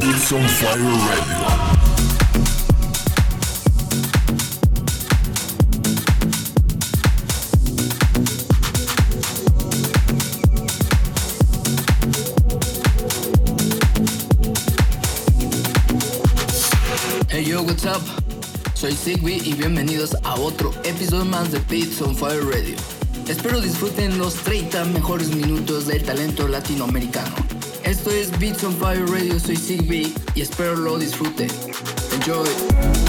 It's on Fire Radio. Hey yo, what's up? Soy Sigby y bienvenidos a otro episodio más de Beats on Fire Radio. Espero disfruten los 30 mejores minutos del talento latinoamericano. Esto es Beats on Fire Radio, soy Sigby y espero lo disfruten. Enjoy.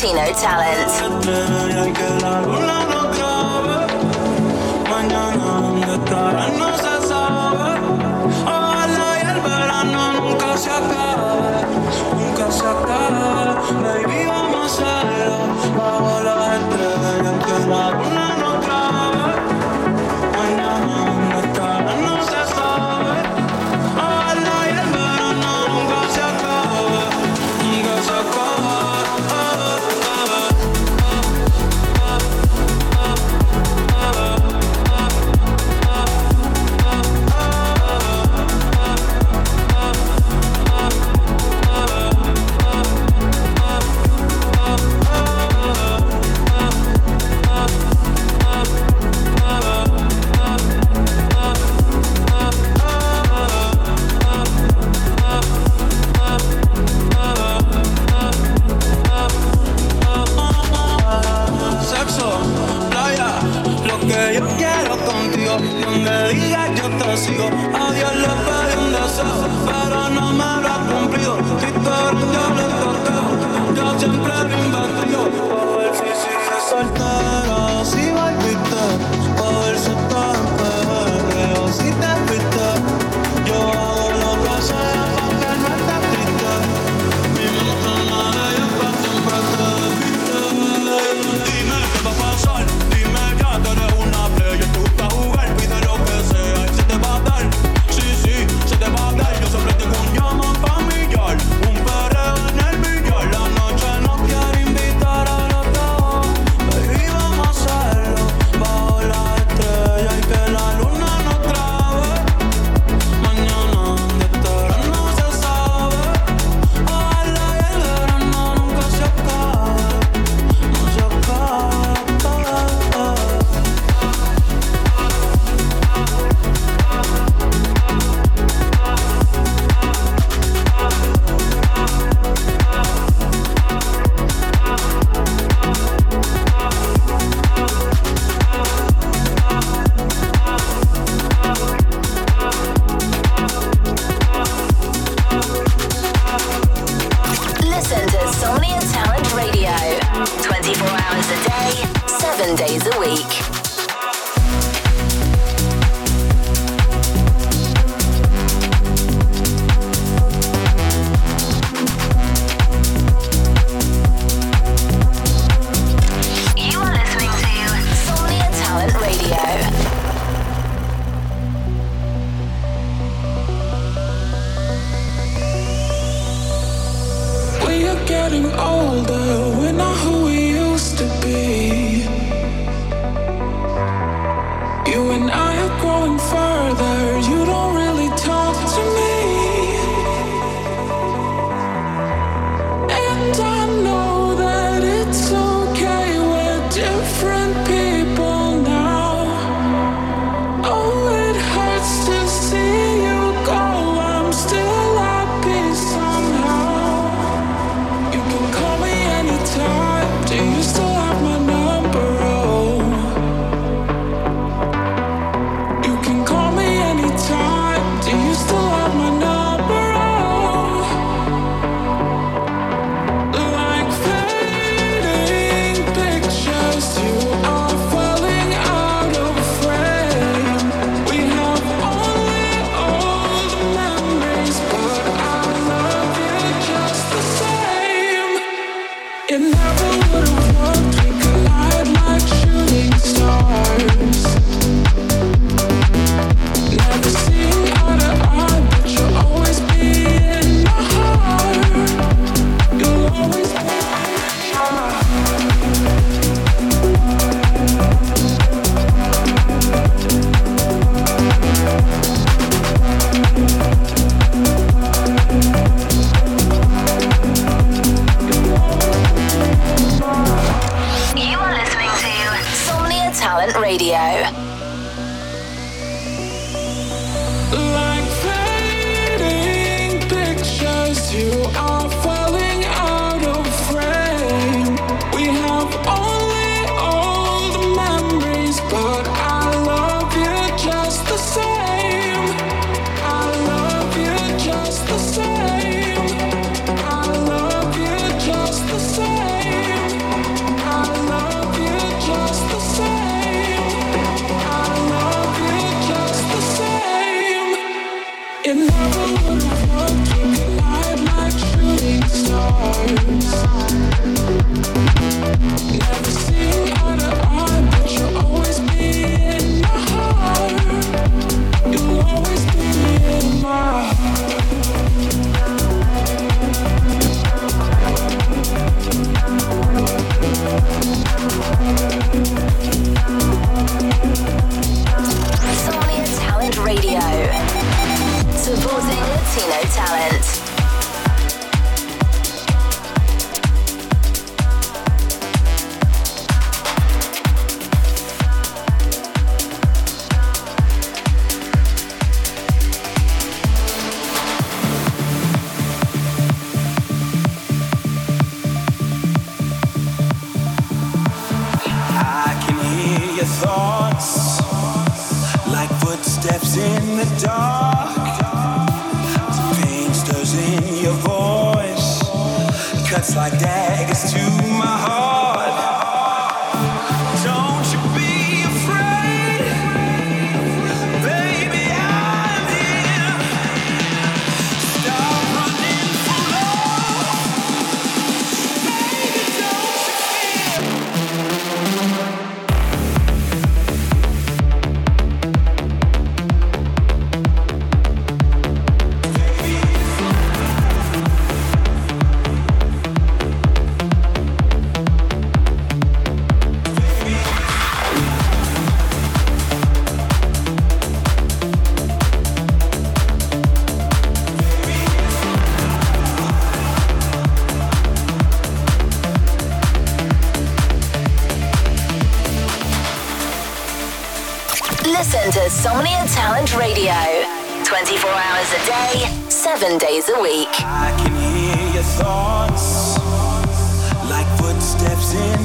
Latino talent.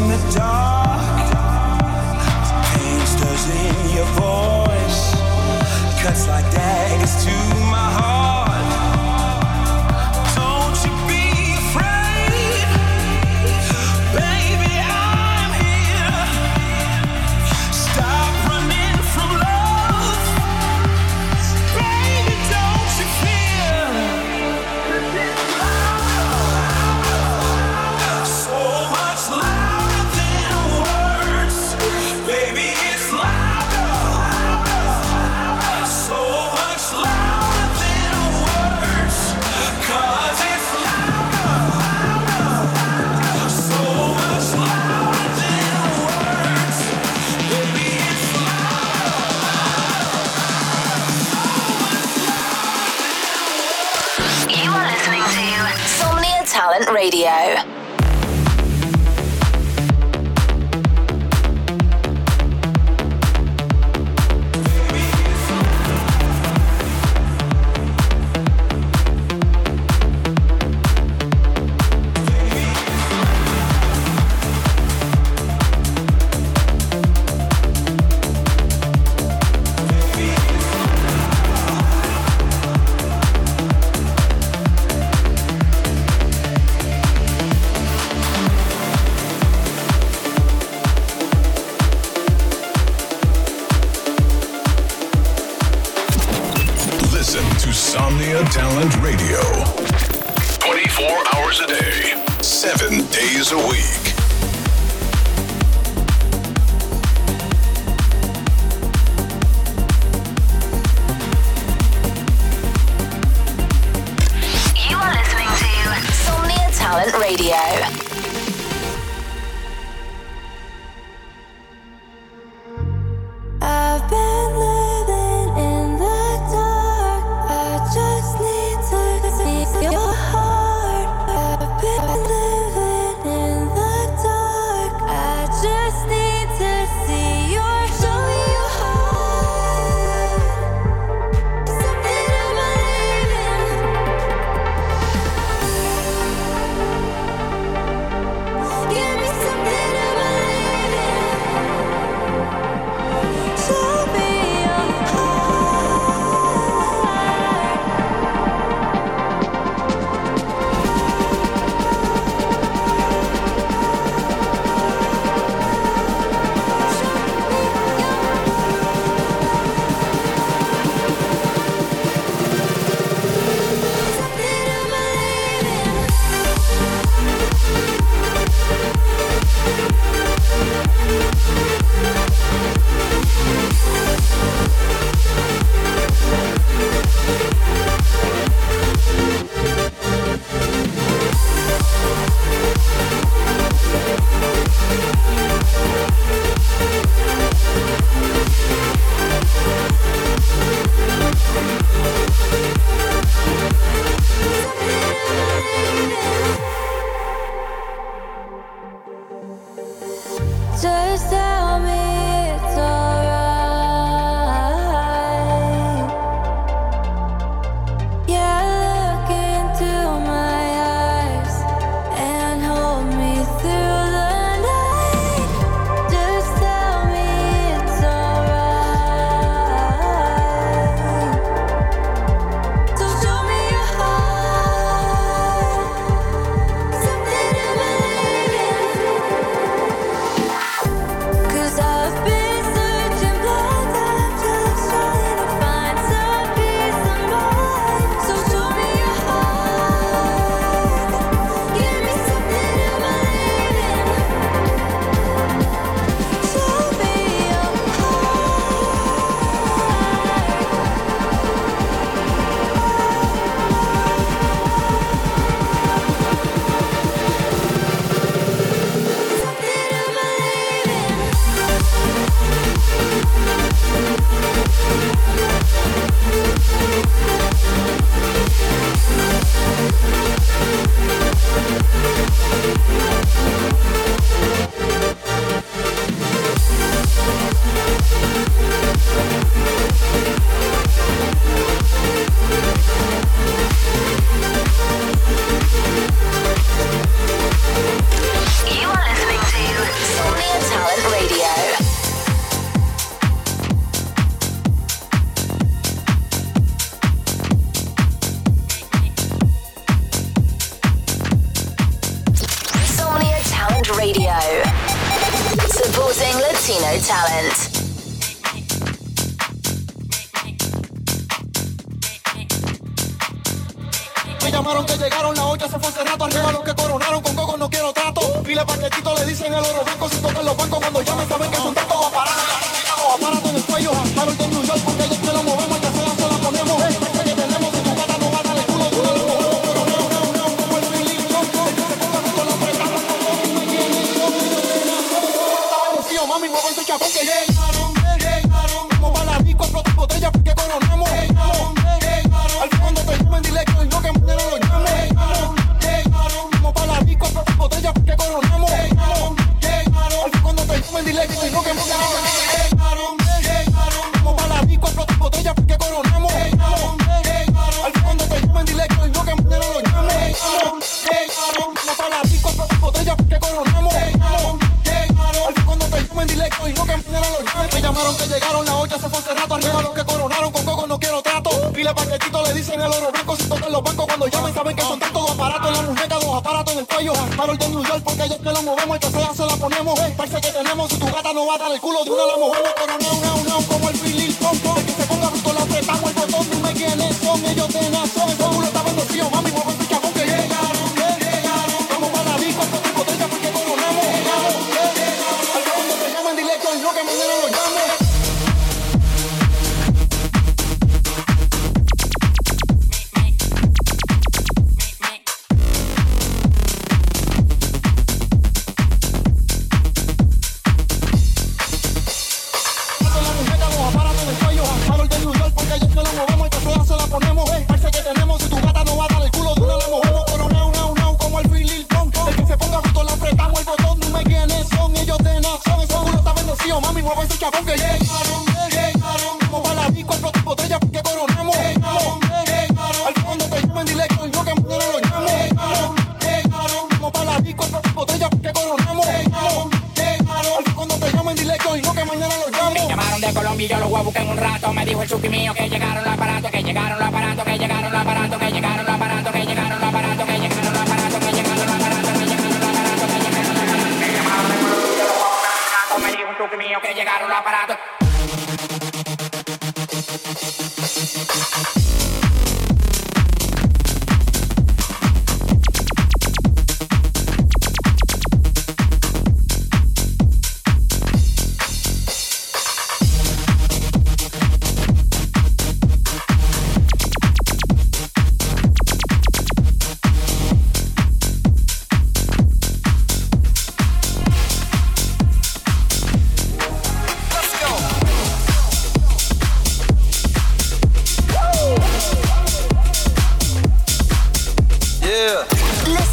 the dark. Radio. Johan, Harold en New York. La ponemos. Parece que tenemos si tu gata no va a dar el culo de una la movemos pero no, no, no como el. El que se ponga bruto le apretamos el botón, dime quiénes son ellos de nación. El chupi mío que llegaron los aparatos, que llegaron los aparatos, que llegaron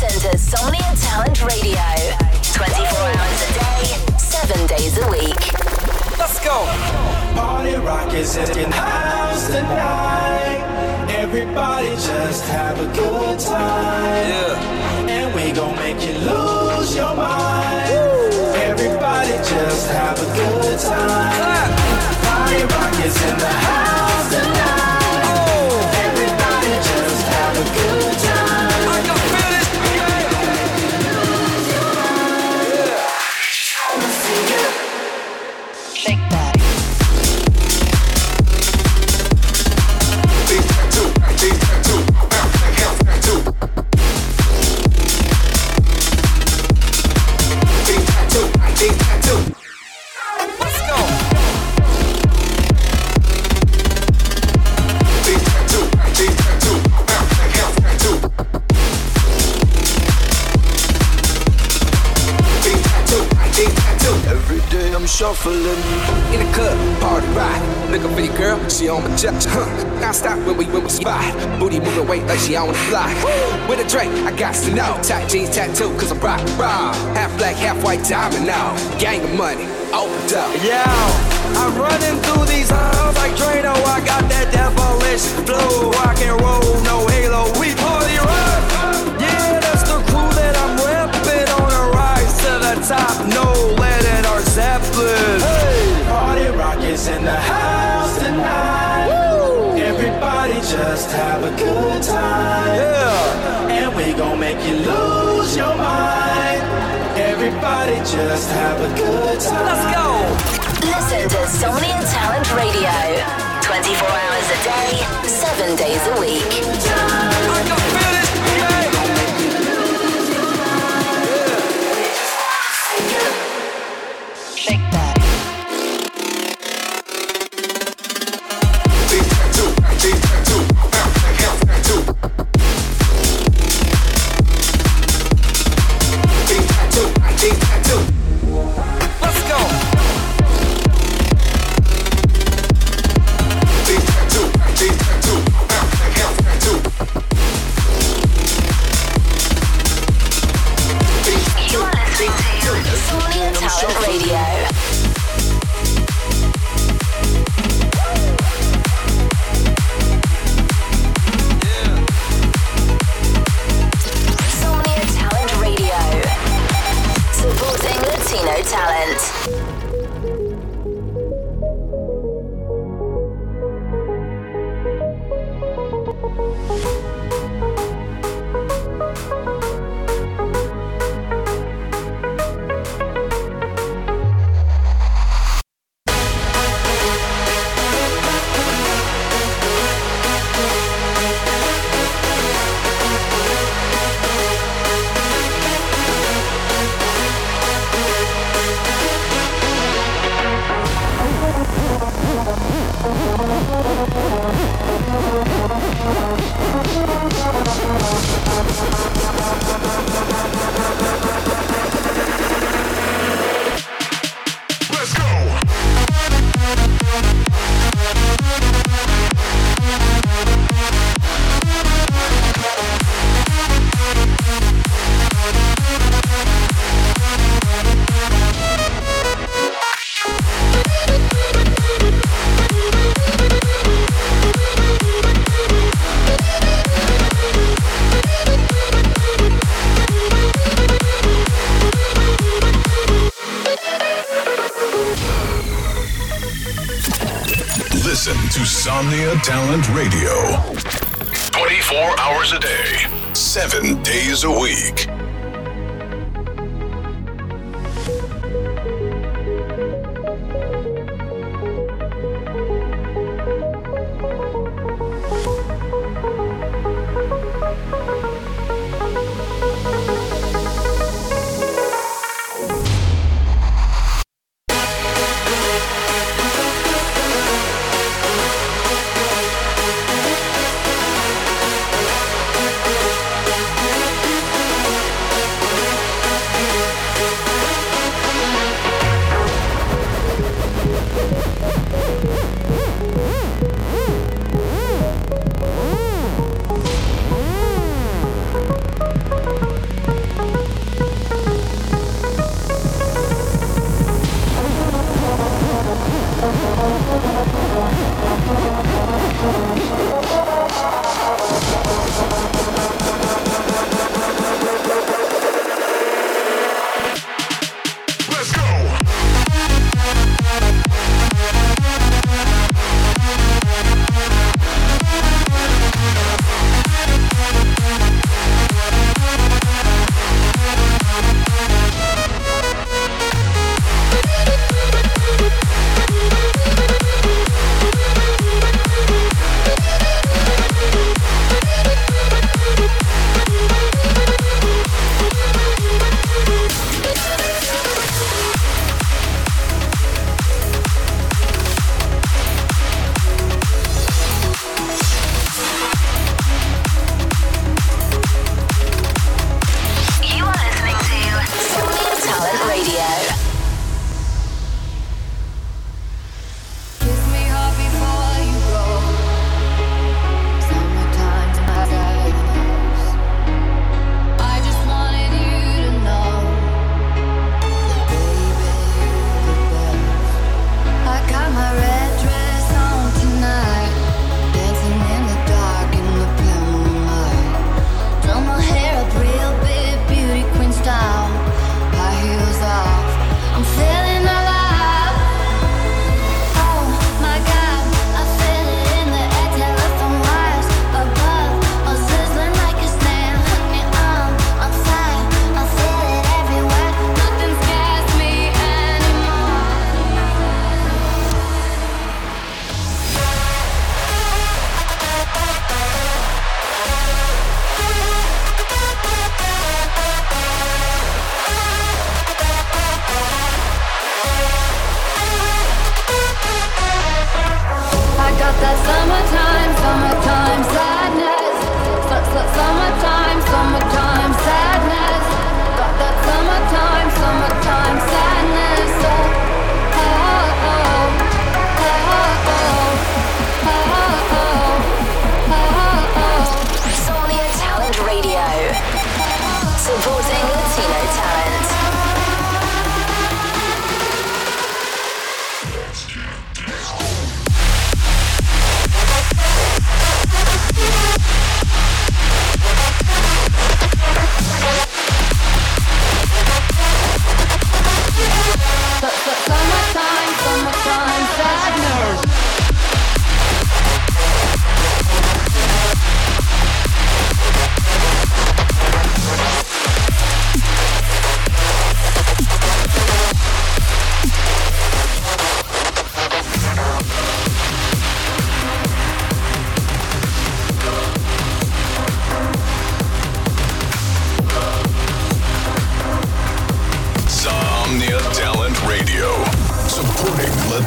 Listen to Somnia Talent Radio 24 hours a day, 7 days a week. Let's go. Party rock is in the house tonight. Everybody just have a good time. Yeah. And we gon' make you lose your mind. Everybody just have a good time. Ah! Party rock is in the house shuffling In the club, party rock. Looking for your girl, she on my jet. Huh. Now stop when we when we spot. Booty moving weight like she on the fly. With a drink, I got to know. Tight jeans, tattoo, cause I'm rock, raw. Half black, half white diamond now. Gang of money, opened up. Yeah, I'm running through these halls like Drano. I got that devilish flow, rock and roll, no halo. We party rock. Yeah, that's the crew that I'm repping on a rise to the top. No in. Hey, Party rock is in the house tonight. Everybody just have a good time. yeah. And we gon' make you lose your mind. Everybody just have a good time. Let's go. Listen to Somnia Talent Radio 24 hours a day, 7 days a week. I can feel it. A week.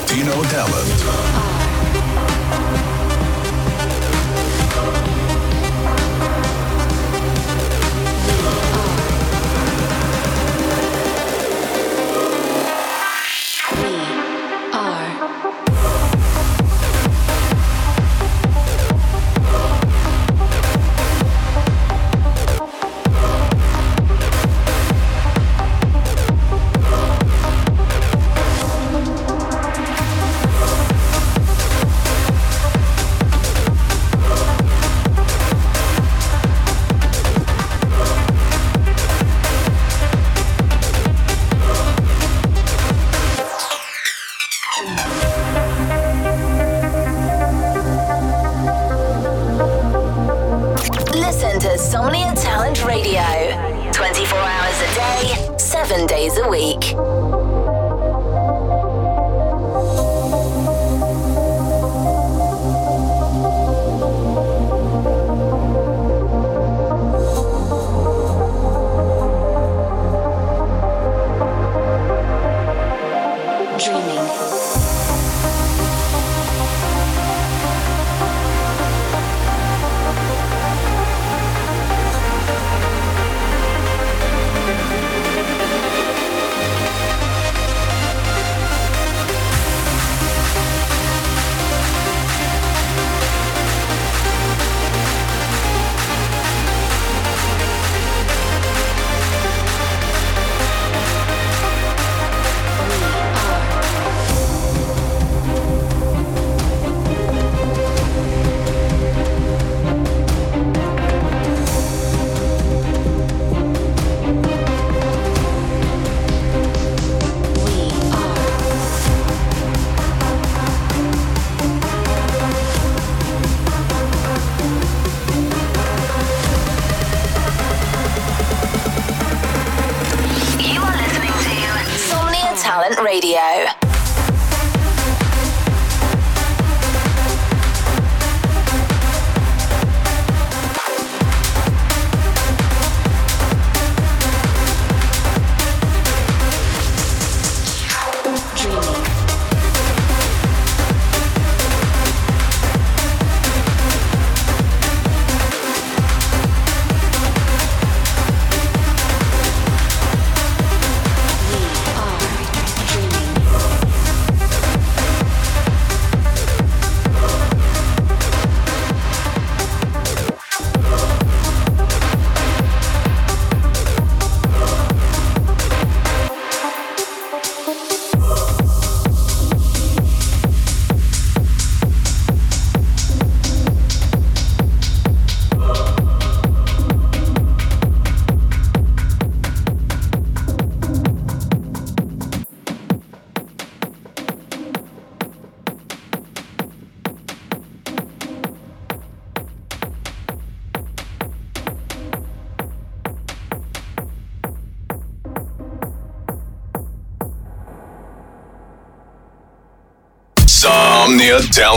Latino talent. 7 days a week.